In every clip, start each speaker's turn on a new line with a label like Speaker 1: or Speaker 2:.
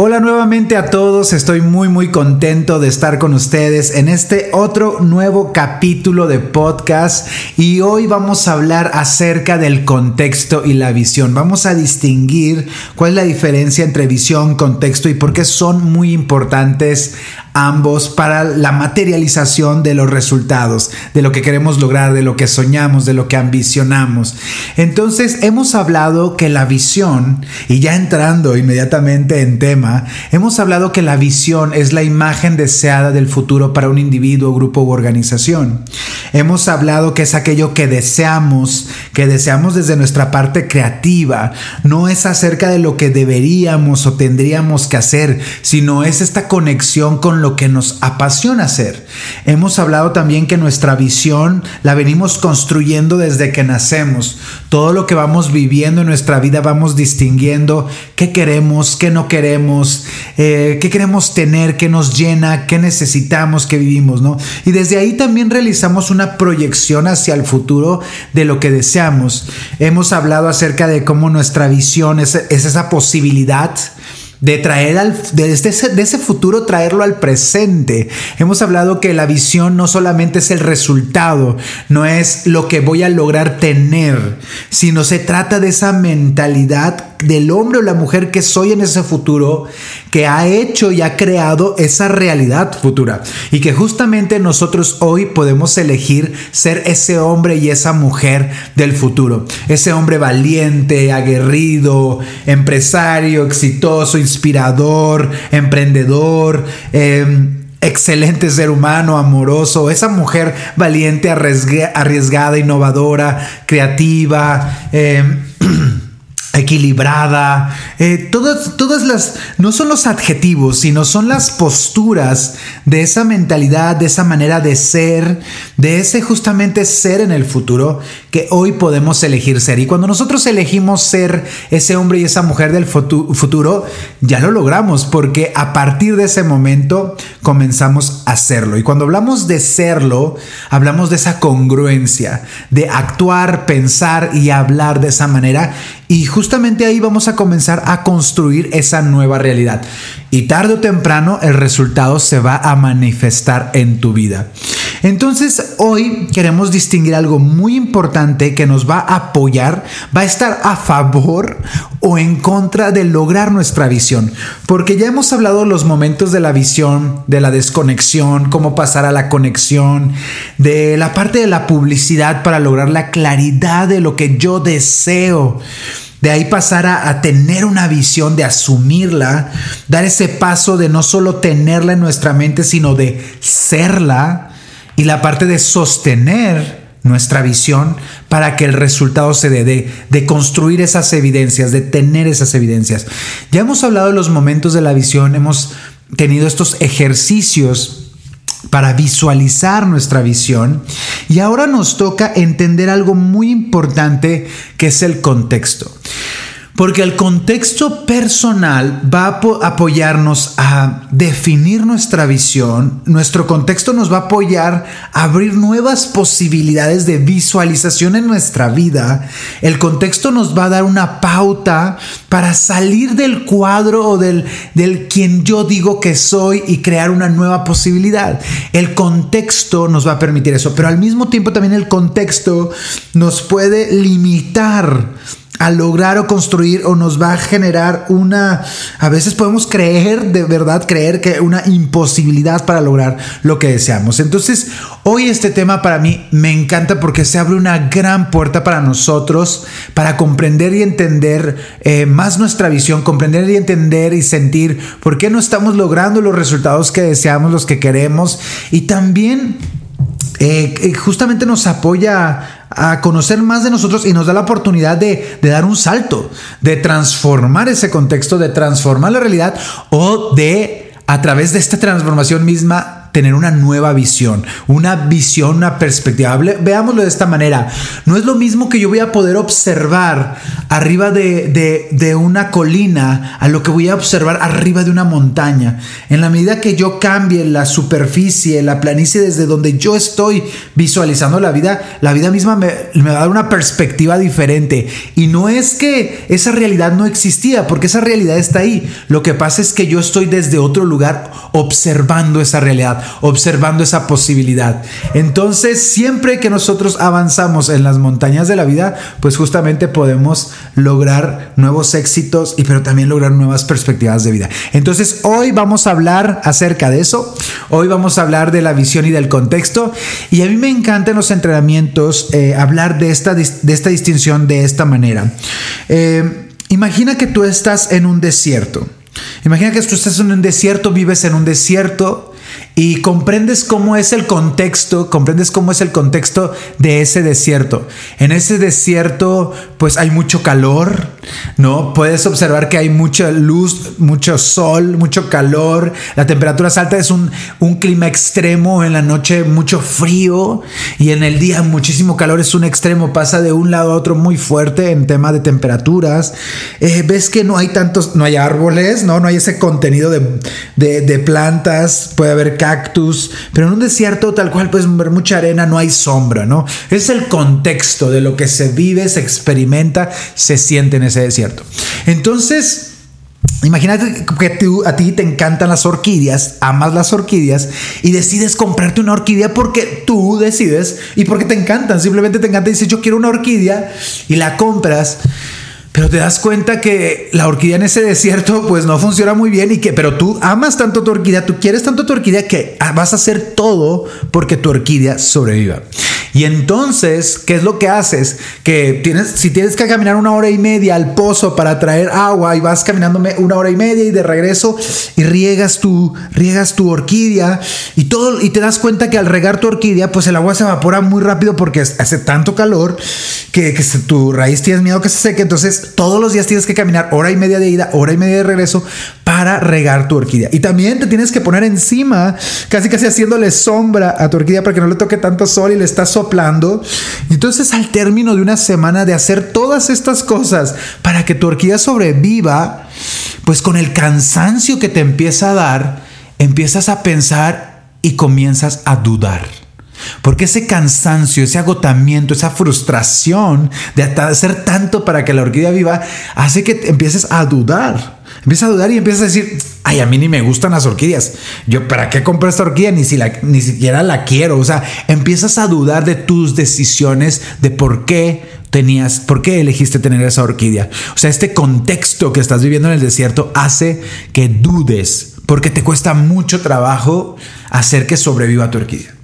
Speaker 1: Hola nuevamente a todos, estoy muy muy contento de estar con ustedes en este otro nuevo capítulo de podcast y hoy vamos a hablar acerca del contexto y la visión. Vamos a distinguir cuál es la diferencia entre visión, contexto y por qué son muy importantes ambos para la materialización de los resultados, de lo que queremos lograr, de lo que soñamos, de lo que ambicionamos. Entonces hemos hablado que la visión, y ya entrando inmediatamente en tema, hemos hablado que la visión es la imagen deseada del futuro para un individuo, grupo u organización. Hemos hablado que es aquello que deseamos, que deseamos desde nuestra parte creativa, no es acerca de lo que deberíamos o tendríamos que hacer, sino es esta conexión que nos apasiona hacer. Hemos hablado también que nuestra visión la venimos construyendo desde que nacemos. Todo lo que vamos viviendo en nuestra vida vamos distinguiendo qué queremos, qué no queremos, eh, qué queremos tener, qué nos llena, qué necesitamos, qué vivimos, ¿no? Y desde ahí también realizamos una proyección hacia el futuro de lo que deseamos. Hemos hablado acerca de cómo nuestra visión es esa posibilidad de traer al, de, ese, de ese futuro traerlo al presente. Hemos hablado que la visión no solamente es el resultado, no es lo que voy a lograr tener, sino se trata de esa mentalidad del hombre o la mujer que soy en ese futuro, que ha hecho y ha creado esa realidad futura. Y que justamente nosotros hoy podemos elegir ser ese hombre y esa mujer del futuro. Ese hombre valiente, aguerrido, empresario, exitoso, inspirador, emprendedor. Em, excelente ser humano, amoroso, esa mujer valiente, arriesgada, innovadora, creativa. Eh, equilibrada, eh, todas, todas las, no son los adjetivos, sino son las posturas de esa mentalidad, de esa manera de ser, de ese justamente ser en el futuro que hoy podemos elegir ser. Y cuando nosotros elegimos ser ese hombre y esa mujer del futuro, ya lo logramos, porque a partir de ese momento comenzamos a serlo. Y cuando hablamos de serlo, hablamos de esa congruencia, de actuar, pensar y hablar de esa manera. Y justamente ahí vamos a comenzar a construir esa nueva realidad. Y tarde o temprano el resultado se va a manifestar en tu vida. Entonces hoy queremos distinguir algo muy importante que nos va a apoyar, va a estar a favor o en contra de lograr nuestra visión. Porque ya hemos hablado de los momentos de la visión, de la desconexión, cómo pasar a la conexión, de la parte de la publicidad para lograr la claridad de lo que yo deseo. De ahí pasar a, tener una visión, de asumirla, dar ese paso de no solo tenerla en nuestra mente, sino de serla y la parte de sostener nuestra visión para que el resultado se dé, de, de, construir esas evidencias, de tener esas evidencias. Ya hemos hablado de los momentos de la visión, hemos tenido estos ejercicios para visualizar nuesra visión y ahora nos toca entender algo muy importante que es el contexto. Porque el contexto personal va a apoyarnos a definir nuestra visión, nuestro contexto nos va a apoyar a abrir nuevas posibilidades de visualización en nuestra vida, el contexto nos va a dar una pauta para salir del cuadro o del, del quien yo digo que soy y crear una nueva posibilidad. El contexto nos va a permitir eso, pero al mismo tiempo también el contexto nos puede limitar a lograr o construir o nos va a generar una, a veces podemos creer, de verdad creer que una imposibilidad para lograr lo que deseamos. Entonces, hoy este tema para mí me encanta porque se abre una gran puerta para nosotros, para comprender y entender eh, más nuestra visión, comprender y entender y sentir por qué no estamos logrando los resultados que deseamos, los que queremos y también eh, eh, justamente nos apoya a conocer más de nosotros y nos da la oportunidad de, de, dar un salto, de transformar ese contexto, de transformar la realidad o de, a través de esta transformación misma, tener una nueva visión, una visión, una perspectiva. Veámoslo de esta manera. No es lo mismo que yo voy a poder observar arriba de, de, una colina a lo que voy a observar arriba de una montaña. En la medida que yo cambie la superficie, la planicie desde donde yo estoy visualizando la vida, la vida misma me, me va a dar una perspectiva diferente. Y no es que esa realidad no existía, porque esa realidad está ahí. Lo que pasa es que yo estoy desde otro lugar observando esa realidad observando esa posibilidad. Entonces, siempre que nosotros avanzamos en las montañas de la vida, pues justamente podemos lograr nuevos éxitos y pero también lograr nuevas perspectivas de vida. Entonces, hoy vamos a hablar acerca de eso. Hoy vamos a hablar de la visión y del contexto. Y a mí me encanta en los entrenamientos eh, hablar de esta, de esta distinción de esta manera. Eh, imagina que tú estás en un desierto. Imagina que tú estás en un desierto, vives en un desierto y comprendes cómo es el contexto, comprendes cómo es el contexto de ese desierto. En ese desierto, pues hay mucho calor, ¿no? Puedes observar que hay mucha luz, mucho sol, mucho calor, la temperatura es alta, es un, un clima extremo, en la noche mucho frío y en el día muchísimo calor, es un extremo, pasa de un lado a otro muy fuerte en tema de temperaturas. Eh, ves que no hay tantos, no hay árboles, ¿no? No hay ese contenido de, de, de plantas, puede haber pero en un desierto tal cual puedes ver mucha arena, no hay sombra, ¿no? Es el contexto de lo que se vive, se experimenta, se siente en ese desierto. Entonces, Imagínate que a ti te encantan las orquídeas, amas las orquídeas y decides comprarte una orquídea porque tú decides y porque te encantan. Simplemente te encanta y dices, yo quiero una orquídea y la compras. Pero te das cuenta que la orquídea en ese desierto pues no funciona muy bien y que, pero tú amas tanto tu orquídea, tú quieres tanto tu orquídea que vas a hacer todo porque tu orquídea sobreviva. Y entonces, ¿qué es lo que haces? Que tienes, si tienes que caminar una hora y media al pozo para traer agua y vas caminando una hora y media y de regreso y riegas tu, riegas tu orquídea y todo, y te das cuenta que al regar tu orquídea, pues el agua se evapora muy rápido porque hace tanto calor que, que tu raíz tienes miedo que se seque. Entonces, todos los días tienes que caminar hora y media de ida, hora y media de regreso para regar tu orquídea. Y también te tienes que poner encima, casi casi haciéndole sombra a tu orquídea para que no le toque tanto sol y le estás soplando. Entonces al término de una semana de hacer todas estas cosas para que tu orquídea sobreviva, pues con el cansancio que te empieza a dar, empiezas a pensar y comienzas a dudar. Porque ese cansancio, ese agotamiento, esa frustración de hacer tanto para que la orquídea viva, hace que empieces a dudar. Empiezas a dudar y empiezas a decir, ay, a mí ni me gustan las orquídeas. Yo, ¿para qué compré esta orquídea? Ni, si la, ni siquiera la quiero. O sea, empiezas a dudar de tus decisiones, de por qué tenías, por qué elegiste tener esa orquídea. O sea, este contexto que estás viviendo en el desierto hace que dudes, porque te cuesta mucho trabajo hacer que sobreviva tu orquídea.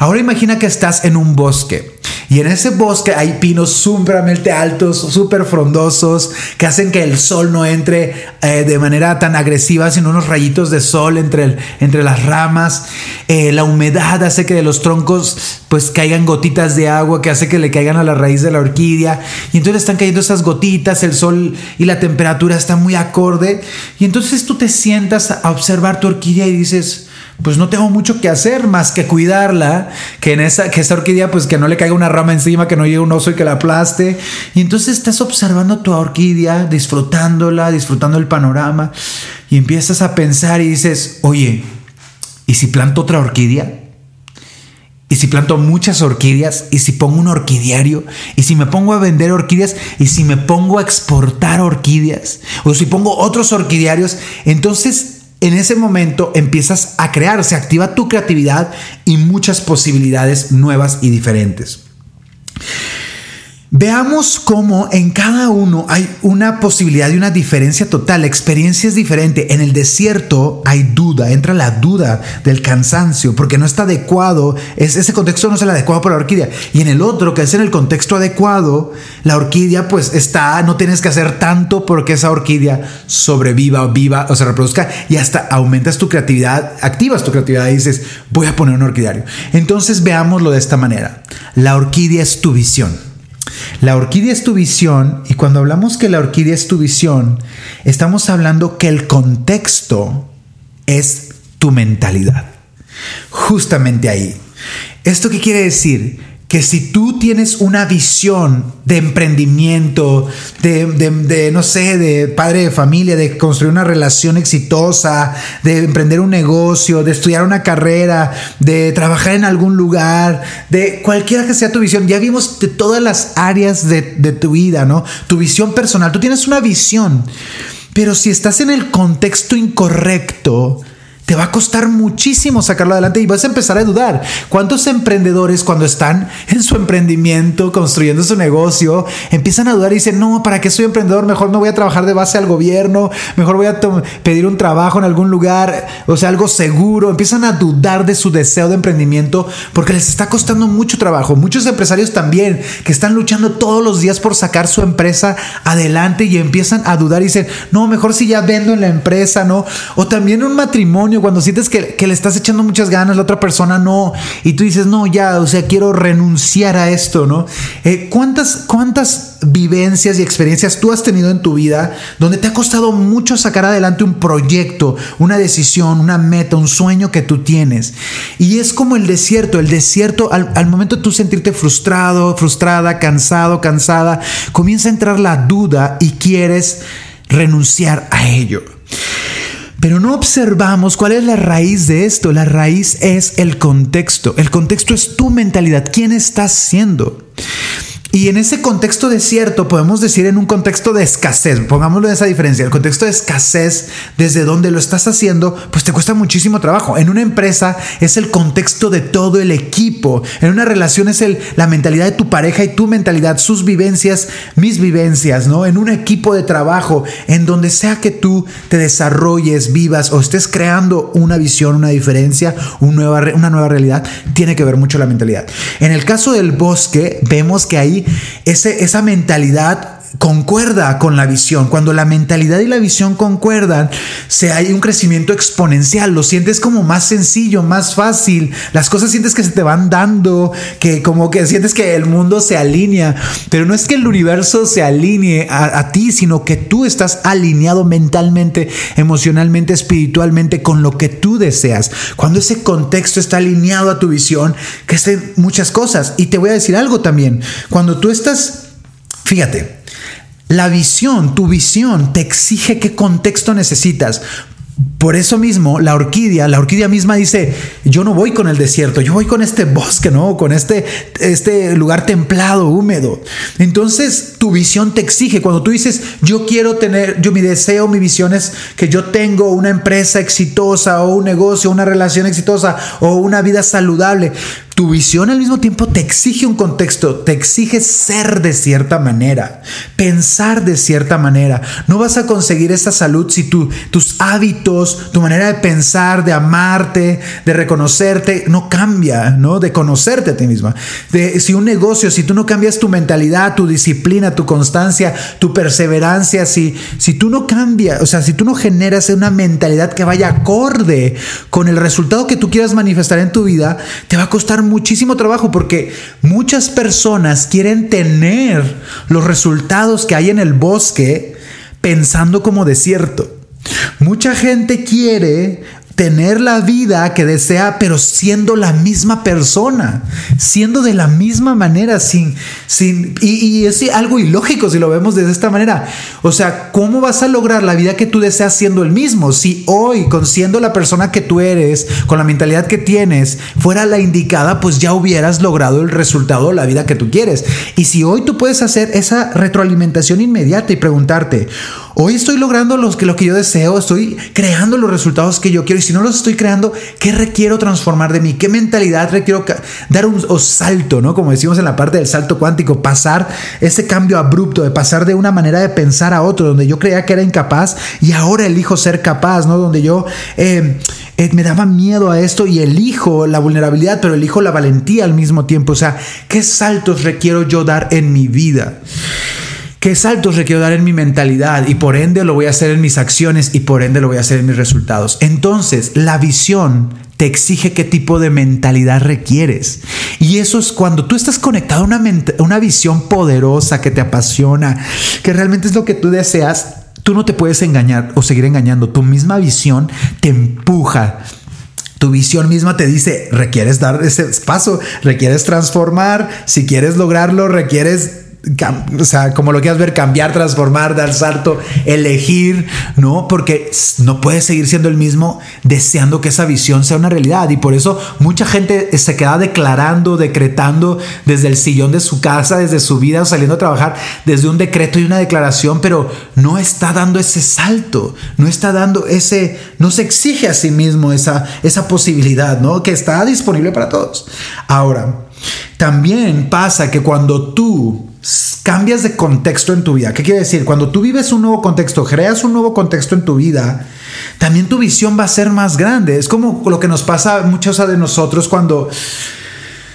Speaker 1: Ahora imagina que estás en un bosque y en ese bosque hay pinos sumamente altos, súper frondosos, que hacen que el sol no entre eh, de manera tan agresiva, sino unos rayitos de sol entre, entre las ramas. Eh, la humedad hace que de los troncos pues caigan gotitas de agua que hace que le caigan a la raíz de la orquídea. Y entonces están cayendo esas gotitas, el sol y la temperatura están muy acorde. Y entonces tú te sientas a observar tu orquídea y dices, pues no tengo mucho que hacer más que cuidarla, que en esa, que esa orquídea, pues que no le caiga una rama encima, que no llegue un oso y que la aplaste. Y entonces estás observando tu orquídea, disfrutándola, disfrutando el panorama, y empiezas a pensar y dices, oye, ¿y si planto otra orquídea? ¿Y si planto muchas orquídeas? ¿Y si pongo un orquidiario? ¿Y si me pongo a vender orquídeas? ¿Y si me pongo a exportar orquídeas? ¿O si pongo otros orquidiarios? Entonces en ese momento empiezas a crear, se activa tu creatividad y muchas posibilidades nuevas y diferentes. Veamos cómo en cada uno hay una posibilidad y una diferencia total. La experiencia es diferente. En el desierto hay duda, entra la duda del cansancio, porque no está adecuado, es, ese contexto no es el adecuado para la orquídea. Y en el otro, que es en el contexto adecuado, la orquídea pues está, no tienes que hacer tanto porque esa orquídea sobreviva viva o se reproduzca y hasta aumentas tu creatividad, activas tu creatividad y dices, voy a poner un orquidario. Entonces veámoslo de esta manera. La orquídea es tu visión. La orquídea es tu visión y cuando hablamos que la orquídea es tu visión, estamos hablando que el contexto es tu mentalidad. Justamente ahí. ¿Esto qué quiere decir? Que si tú tienes una visión de emprendimiento, de, no sé, de padre de familia, de construir una relación exitosa, de emprender un negocio, de estudiar una carrera, de trabajar en algún lugar, de cualquiera que sea tu visión, ya vimos de todas las áreas de, de tu vida, ¿no? Tu visión personal, tú tienes una visión, pero si estás en el contexto incorrecto, te va a costar muchísimo sacarlo adelante y vas a empezar a dudar. ¿Cuántos emprendedores cuando están en su emprendimiento, construyendo su negocio, empiezan a dudar y dicen, no, ¿para qué soy emprendedor? Mejor no voy a trabajar de base al gobierno, mejor voy a pedir un trabajo en algún lugar, o sea, algo seguro. Empiezan a dudar de su deseo de emprendimiento porque les está costando mucho trabajo. Muchos empresarios también que están luchando todos los días por sacar su empresa adelante y empiezan a dudar y dicen, no, mejor si ya vendo en la empresa, ¿no? O también un matrimonio cuando sientes que, le estás echando muchas ganas, la otra persona no, y tú dices, no, ya, o sea, quiero renunciar a esto, ¿no? Eh, ¿cuántas, ¿Cuántas vivencias y experiencias tú has tenido en tu vida donde te ha costado mucho sacar adelante un proyecto, una decisión, una meta, un sueño que tú tienes? Y es como el desierto, el desierto, al, al momento de tú sentirte frustrado, frustrada, cansado, cansada, comienza a entrar la duda y quieres renunciar a ello. Pero no observamos cuál es la raíz de esto. La raíz es el contexto. El contexto es tu mentalidad. ¿Quién estás siendo? Y en ese contexto desierto, podemos decir en un contexto de escasez, pongámoslo en esa diferencia, el contexto de escasez, desde donde lo estás haciendo, pues te cuesta muchísimo trabajo. En una empresa es el contexto de todo el equipo. En una relación es el, la mentalidad de tu pareja y tu mentalidad, sus vivencias, mis vivencias, ¿no? En un equipo de trabajo, en donde sea que tú te desarrolles, vivas o estés creando una visión, una diferencia, una nueva, una nueva realidad, tiene que ver mucho la mentalidad. En el caso del bosque, vemos que ahí ese, esa mentalidad concuerda con la visión. Cuando la mentalidad y la visión concuerdan, se hay un crecimiento exponencial. Lo sientes como más sencillo, más fácil. Las cosas sientes que se te van dando, que como que sientes que el mundo se alinea. Pero no es que el universo se alinee a, ti, sino que tú estás alineado mentalmente, emocionalmente, espiritualmente con lo que tú deseas. Cuando ese contexto está alineado a tu visión, que estén muchas cosas. Y te voy a decir algo también. Cuando tú estás, fíjate, la visión, tu visión te exige qué contexto necesitas. Por eso mismo, la orquídea, la orquídea misma dice, yo no voy con el desierto, yo voy con este bosque, ¿no? Con este, este lugar templado, húmedo. Entonces, tu visión te exige. Cuando tú dices, yo quiero tener, yo mi deseo, mi visión es que yo tengo una empresa exitosa o un negocio, una relación exitosa o una vida saludable. Tu visión al mismo tiempo te exige un contexto, te exige ser de cierta manera, pensar de cierta manera. No vas a conseguir esa salud si tu, tus hábitos, tu manera de pensar, de amarte, de reconocerte, no cambia, ¿no? De conocerte a ti misma. De, si un negocio, si tú no cambias tu mentalidad, tu disciplina, tu constancia, tu perseverancia, si, si tú no cambias, o sea, si tú no generas una mentalidad que vaya acorde con el resultado que tú quieras manifestar en tu vida, te va a costar muchísimo trabajo porque muchas personas quieren tener los resultados que hay en el bosque pensando como desierto. Mucha gente quiere tener la vida que desea, pero siendo la misma persona, siendo de la misma manera, sin, sin, y, es algo ilógico si lo vemos de esta manera. O sea, ¿cómo vas a lograr la vida que tú deseas siendo el mismo? Si hoy, con siendo la persona que tú eres, con la mentalidad que tienes, fuera la indicada, pues ya hubieras logrado el resultado la vida que tú quieres. Y si hoy tú puedes hacer esa retroalimentación inmediata y preguntarte, Hoy estoy logrando los que, lo que yo deseo, estoy creando los resultados que yo quiero y si no los estoy creando, ¿qué requiero transformar de mí? ¿Qué mentalidad requiero dar un salto, ¿no? Como decimos en la parte del salto cuántico, pasar ese cambio abrupto de pasar de una manera de pensar a otro, donde yo creía que era incapaz y ahora elijo ser capaz, ¿no? Donde yo eh, eh, me daba miedo a esto y elijo la vulnerabilidad, pero elijo la valentía al mismo tiempo. O sea, ¿qué saltos requiero yo dar en mi vida? ¿Qué saltos requiero dar en mi mentalidad? Y por ende lo voy a hacer en mis acciones y por ende lo voy a hacer en mis resultados. Entonces, la visión te exige qué tipo de mentalidad requieres. Y eso es cuando tú estás conectado a una, una visión poderosa que te apasiona, que realmente es lo que tú deseas, tú no te puedes engañar o seguir engañando. Tu misma visión te empuja. Tu visión misma te dice, requieres dar ese paso, requieres transformar, si quieres lograrlo, requieres o sea, como lo quieras ver, cambiar, transformar, dar salto, elegir, ¿no? Porque no puedes seguir siendo el mismo deseando que esa visión sea una realidad. Y por eso mucha gente se queda declarando, decretando desde el sillón de su casa, desde su vida, saliendo a trabajar, desde un decreto y una declaración, pero no está dando ese salto, no está dando ese, no se exige a sí mismo esa, esa posibilidad, ¿no? Que está disponible para todos. Ahora, también pasa que cuando tú cambias de contexto en tu vida. ¿Qué quiere decir? Cuando tú vives un nuevo contexto, creas un nuevo contexto en tu vida, también tu visión va a ser más grande. Es como lo que nos pasa a muchos de nosotros cuando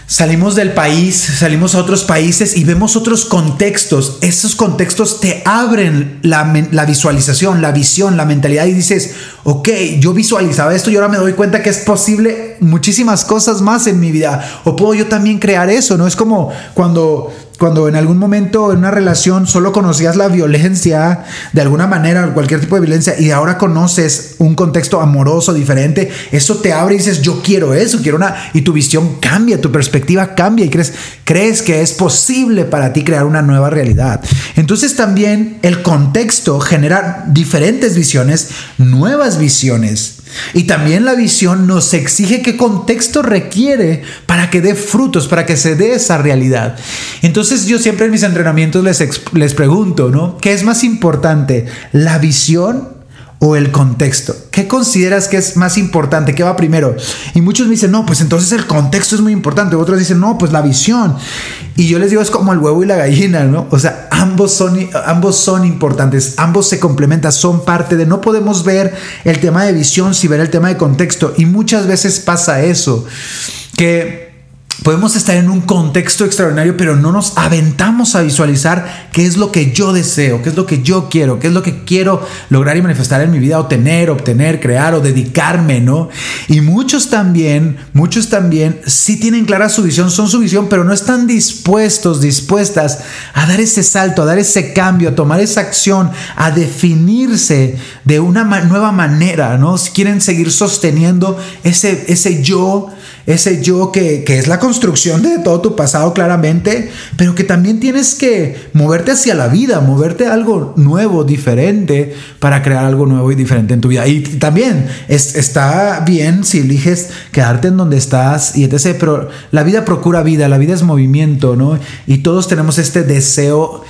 Speaker 1: Salimos del país, salimos a otros países y vemos otros contextos. Esos contextos te abren la, visualización, la visión, la mentalidad y dices, ok, yo visualizaba esto y ahora me doy cuenta que es posible muchísimas cosas más en mi vida. O puedo yo también crear eso, ¿no? Es como cuando cuando en algún momento en una relación solo conocías la violencia de alguna manera, cualquier tipo de violencia, y ahora conoces un contexto amoroso diferente, eso te abre y dices, yo quiero eso, quiero una, y tu visión cambia, tu perspectiva cambia y crees, crees que es posible para ti crear una nueva realidad. Entonces también el contexto genera diferentes visiones, nuevas visiones. Y también la visión nos exige qué contexto requiere para que dé frutos, para que se dé esa realidad. Entonces yo siempre en mis entrenamientos les, les pregunto, ¿no? ¿Qué es más importante? ¿La visión o el contexto? ¿Qué consideras que es más importante? ¿Qué va primero? Y muchos me dicen, no, pues entonces el contexto es muy importante. Otros dicen, no, pues la visión. Y yo les digo, es como el huevo y la gallina, ¿no? O sea, ambos son, ambos son importantes, ambos se complementan, son parte de, no podemos ver el tema de visión sin ver el tema de contexto. Y muchas veces pasa eso, que Podemos estar en un contexto extraordinario, pero no nos aventamos a visualizar qué es lo que yo deseo, qué es lo que yo quiero, qué es lo que quiero lograr y manifestar en mi vida, o tener, obtener, crear o dedicarme, ¿no? Y muchos también, muchos también sí tienen clara su visión, son su visión, pero no están dispuestos, dispuestas a dar ese salto, a dar ese cambio, a tomar esa acción, a definirse de una nueva manera, ¿no? Si quieren seguir sosteniendo ese, ese yo ese yo que, es la construcción de todo tu pasado claramente, pero que también tienes que moverte hacia la vida, moverte a algo nuevo, diferente, para crear algo nuevo y diferente en tu vida. Y también está bien si eliges quedarte en donde estás y etc. Pero la vida procura vida, la vida es movimiento, ¿no? Y todos tenemos este deseo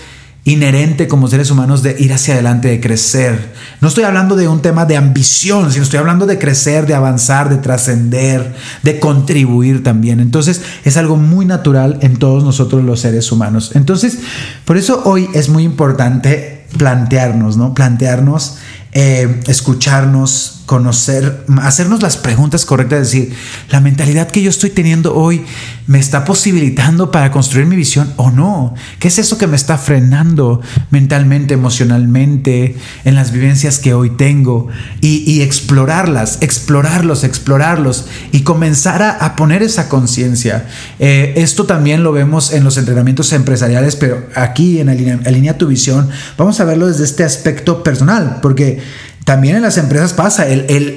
Speaker 1: inherente como seres humanos de ir hacia adelante, de crecer. No estoy hablando de un tema de ambición, sino estoy hablando de crecer, de avanzar, de trascender, de contribuir también. Entonces es algo muy natural en todos nosotros los seres humanos. Entonces, por eso hoy es muy importante plantearnos, ¿no? Plantearnos, eh, escucharnos, conocer, hacernos las preguntas correctas, decir, la mentalidad que yo estoy teniendo hoy me está posibilitando para construir mi visión o no. ¿Qué es eso que me está frenando mentalmente, emocionalmente, en las vivencias que hoy tengo? Y, explorarlas, explorarlos, explorarlos y comenzar a, poner esa conciencia. Eh, esto también lo vemos en los entrenamientos empresariales, pero aquí en Alinea tu visión vamos a verlo desde este aspecto personal, porque también en las empresas pasa,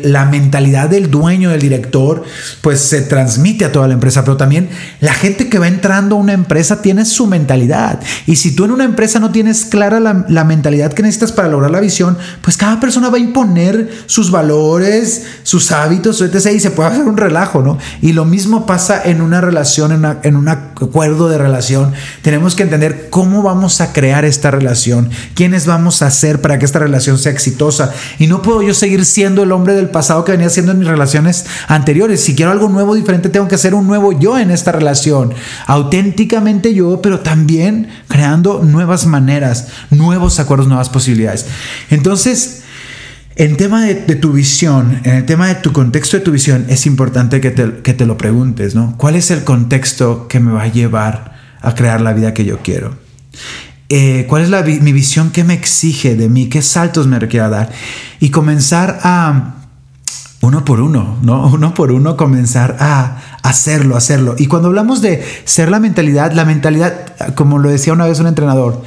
Speaker 1: la mentalidad del dueño, del director, pues se transmite a toda la empresa, pero también la gente que va entrando a una empresa tiene su mentalidad. Y si tú en una empresa no tienes clara la, mentalidad que necesitas para lograr la visión, pues cada persona va a imponer sus valores, sus hábitos, etc. Y se puede hacer un relajo, ¿no? Y lo mismo pasa en una relación, en, en un acuerdo de relación. Tenemos que entender cómo vamos a crear esta relación, quiénes vamos a ser para que esta relación sea exitosa y no puedo yo seguir siendo el hombre del pasado que venía siendo en mis relaciones anteriores. Si quiero algo nuevo, diferente, tengo que ser un nuevo yo en esta relación. Auténticamente yo, pero también creando nuevas maneras, nuevos acuerdos, nuevas posibilidades. Entonces, en tema de, tu visión, en el tema de tu contexto de tu visión, es importante que te, que te lo preguntes, ¿no? ¿Cuál es el contexto que me va a llevar a crear la vida que yo quiero? Eh, cuál es la, mi visión, qué me exige de mí, qué saltos me requiere dar y comenzar a uno por uno, ¿no? Uno por uno comenzar a hacerlo, hacerlo. Y cuando hablamos de ser la mentalidad, la mentalidad, como lo decía una vez un entrenador,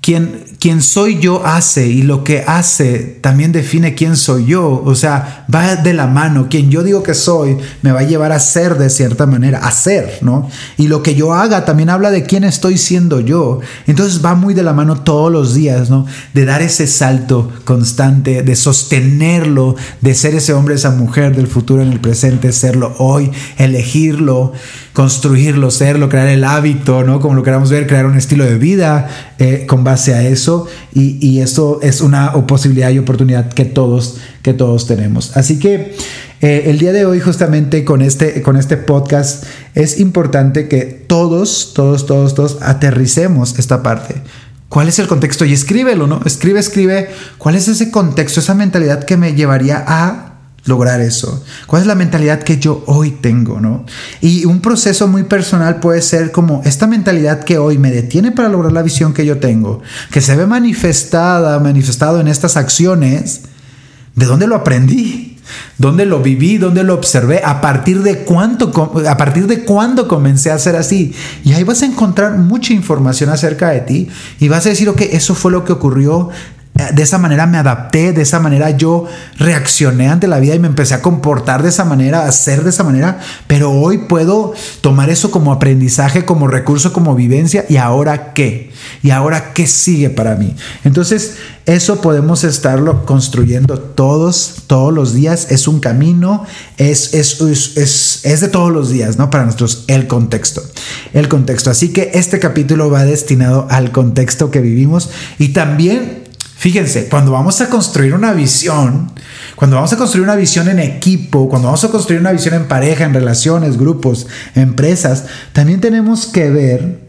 Speaker 1: quien, quien soy yo hace y lo que hace también define quién soy yo. O sea, va de la mano. Quien yo digo que soy me va a llevar a ser de cierta manera, a ser, ¿no? Y lo que yo haga también habla de quién estoy siendo yo. Entonces va muy de la mano todos los días, ¿no? De dar ese salto constante, de sostenerlo, de ser ese hombre, esa mujer del futuro en el presente, serlo hoy, elegirlo construirlo, serlo, crear el hábito, ¿no? Como lo queramos ver, crear un estilo de vida eh, con base a eso. Y, y, esto es una posibilidad y oportunidad que todos, que todos tenemos. Así que eh, el día de hoy, justamente con este, con este podcast, es importante que todos, todos, todos, todos aterricemos esta parte. ¿Cuál es el contexto? Y escríbelo, ¿no? Escribe, escribe. ¿Cuál es ese contexto, esa mentalidad que me llevaría a lograr eso? ¿Cuál es la mentalidad que yo hoy tengo, no? Y un proceso muy personal puede ser como esta mentalidad que hoy me detiene para lograr la visión que yo tengo, que se ve manifestada, manifestado en estas acciones, ¿de dónde lo aprendí? ¿Dónde lo viví? ¿Dónde lo observé? ¿A partir de cuánto, a partir de cuándo comencé a ser así? Y ahí vas a encontrar mucha información acerca de ti y vas a decir, ok, eso fue lo que ocurrió de esa manera me adapté, de esa manera yo reaccioné ante la vida y me empecé a comportar de esa manera, a ser de esa manera, pero hoy puedo tomar eso como aprendizaje, como recurso, como vivencia y ahora qué? ¿Y ahora qué sigue para mí? Entonces, eso podemos estarlo construyendo todos, todos los días, es un camino, es, es, es, es de todos los días, ¿no? Para nosotros, el contexto, el contexto. Así que este capítulo va destinado al contexto que vivimos y también Fíjense, cuando vamos a construir una visión, cuando vamos a construir una visión en equipo, cuando vamos a construir una visión en pareja, en relaciones, grupos, empresas, también tenemos que ver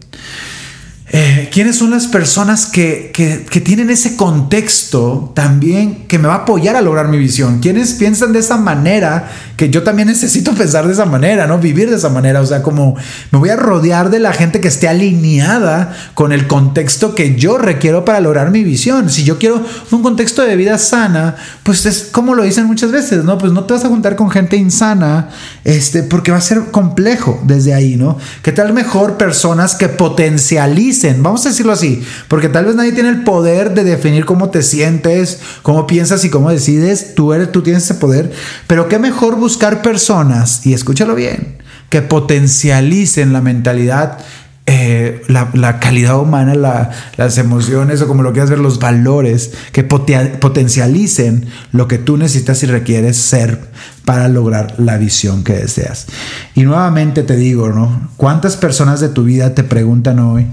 Speaker 1: eh, quiénes son las personas que, que, tienen ese contexto también que me va a apoyar a lograr mi visión. Quienes piensan de esa manera, que yo también necesito pensar de esa manera, ¿no? Vivir de esa manera. O sea, como me voy a rodear de la gente que esté alineada con el contexto que yo requiero para lograr mi visión. Si yo quiero un contexto de vida sana, pues es como lo dicen muchas veces, ¿no? Pues no te vas a juntar con gente insana, este, porque va a ser complejo desde ahí, ¿no? Que tal mejor personas que potencialicen vamos a decirlo así, porque tal vez nadie tiene el poder de definir cómo te sientes, cómo piensas y cómo decides, tú eres, tú tienes ese poder, pero qué mejor buscar personas, y escúchalo bien, que potencialicen la mentalidad eh, la, calidad humana, las emociones o como lo quieras ver, los valores que potencialicen lo que tú necesitas y requieres ser para lograr la visión que deseas. Y nuevamente te digo, ¿no? ¿Cuántas personas de tu vida te preguntan hoy?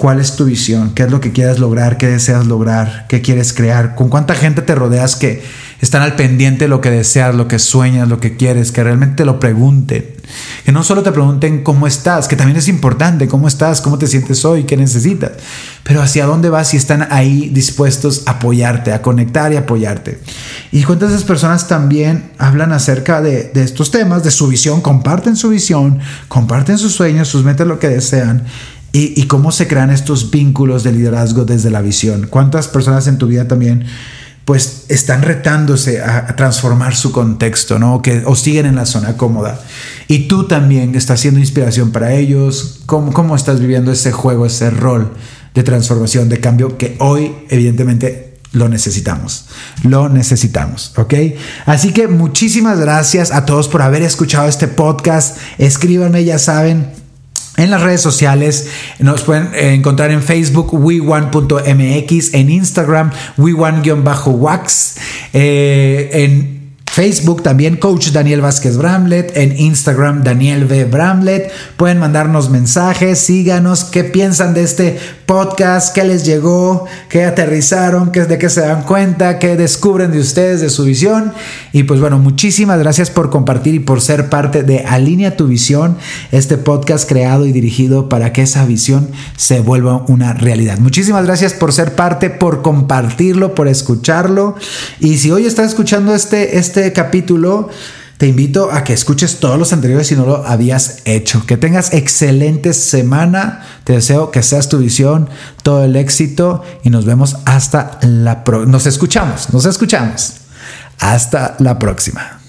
Speaker 1: ¿Cuál es tu visión? ¿Qué es lo que quieres lograr? ¿Qué deseas lograr? ¿Qué quieres crear? ¿Con cuánta gente te rodeas que están al pendiente de lo que deseas, lo que sueñas, lo que quieres? Que realmente te lo pregunten. Que no solo te pregunten cómo estás, que también es importante, cómo estás, cómo te sientes hoy, qué necesitas, pero hacia dónde vas y están ahí dispuestos a apoyarte, a conectar y apoyarte. Y cuántas de esas personas también hablan acerca de, de estos temas, de su visión, comparten su visión, comparten sus sueños, sus metas, lo que desean y, cómo se crean estos vínculos de liderazgo desde la visión. ¿Cuántas personas en tu vida también pues están retándose a, transformar su contexto, ¿no? Que, o siguen en la zona cómoda. Y tú también estás siendo inspiración para ellos. ¿Cómo, ¿Cómo estás viviendo ese juego, ese rol de transformación, de cambio que hoy evidentemente lo necesitamos, lo necesitamos, ¿ok? Así que muchísimas gracias a todos por haber escuchado este podcast. Escríbanme, ya saben, en las redes sociales nos pueden encontrar en Facebook we1.mx, en Instagram we1-wax, eh, en Facebook también Coach Daniel Vázquez Bramlet, en Instagram Daniel V. Bramlet. Pueden mandarnos mensajes, síganos, qué piensan de este podcast, qué les llegó, qué aterrizaron, qué, de qué se dan cuenta, qué descubren de ustedes, de su visión. Y pues bueno, muchísimas gracias por compartir y por ser parte de Alinea tu visión, este podcast creado y dirigido para que esa visión se vuelva una realidad. Muchísimas gracias por ser parte, por compartirlo, por escucharlo. Y si hoy estás escuchando este, este este capítulo, te invito a que escuches todos los anteriores si no lo habías hecho. Que tengas excelente semana. Te deseo que seas tu visión, todo el éxito y nos vemos hasta la próxima. Nos escuchamos, nos escuchamos. Hasta la próxima.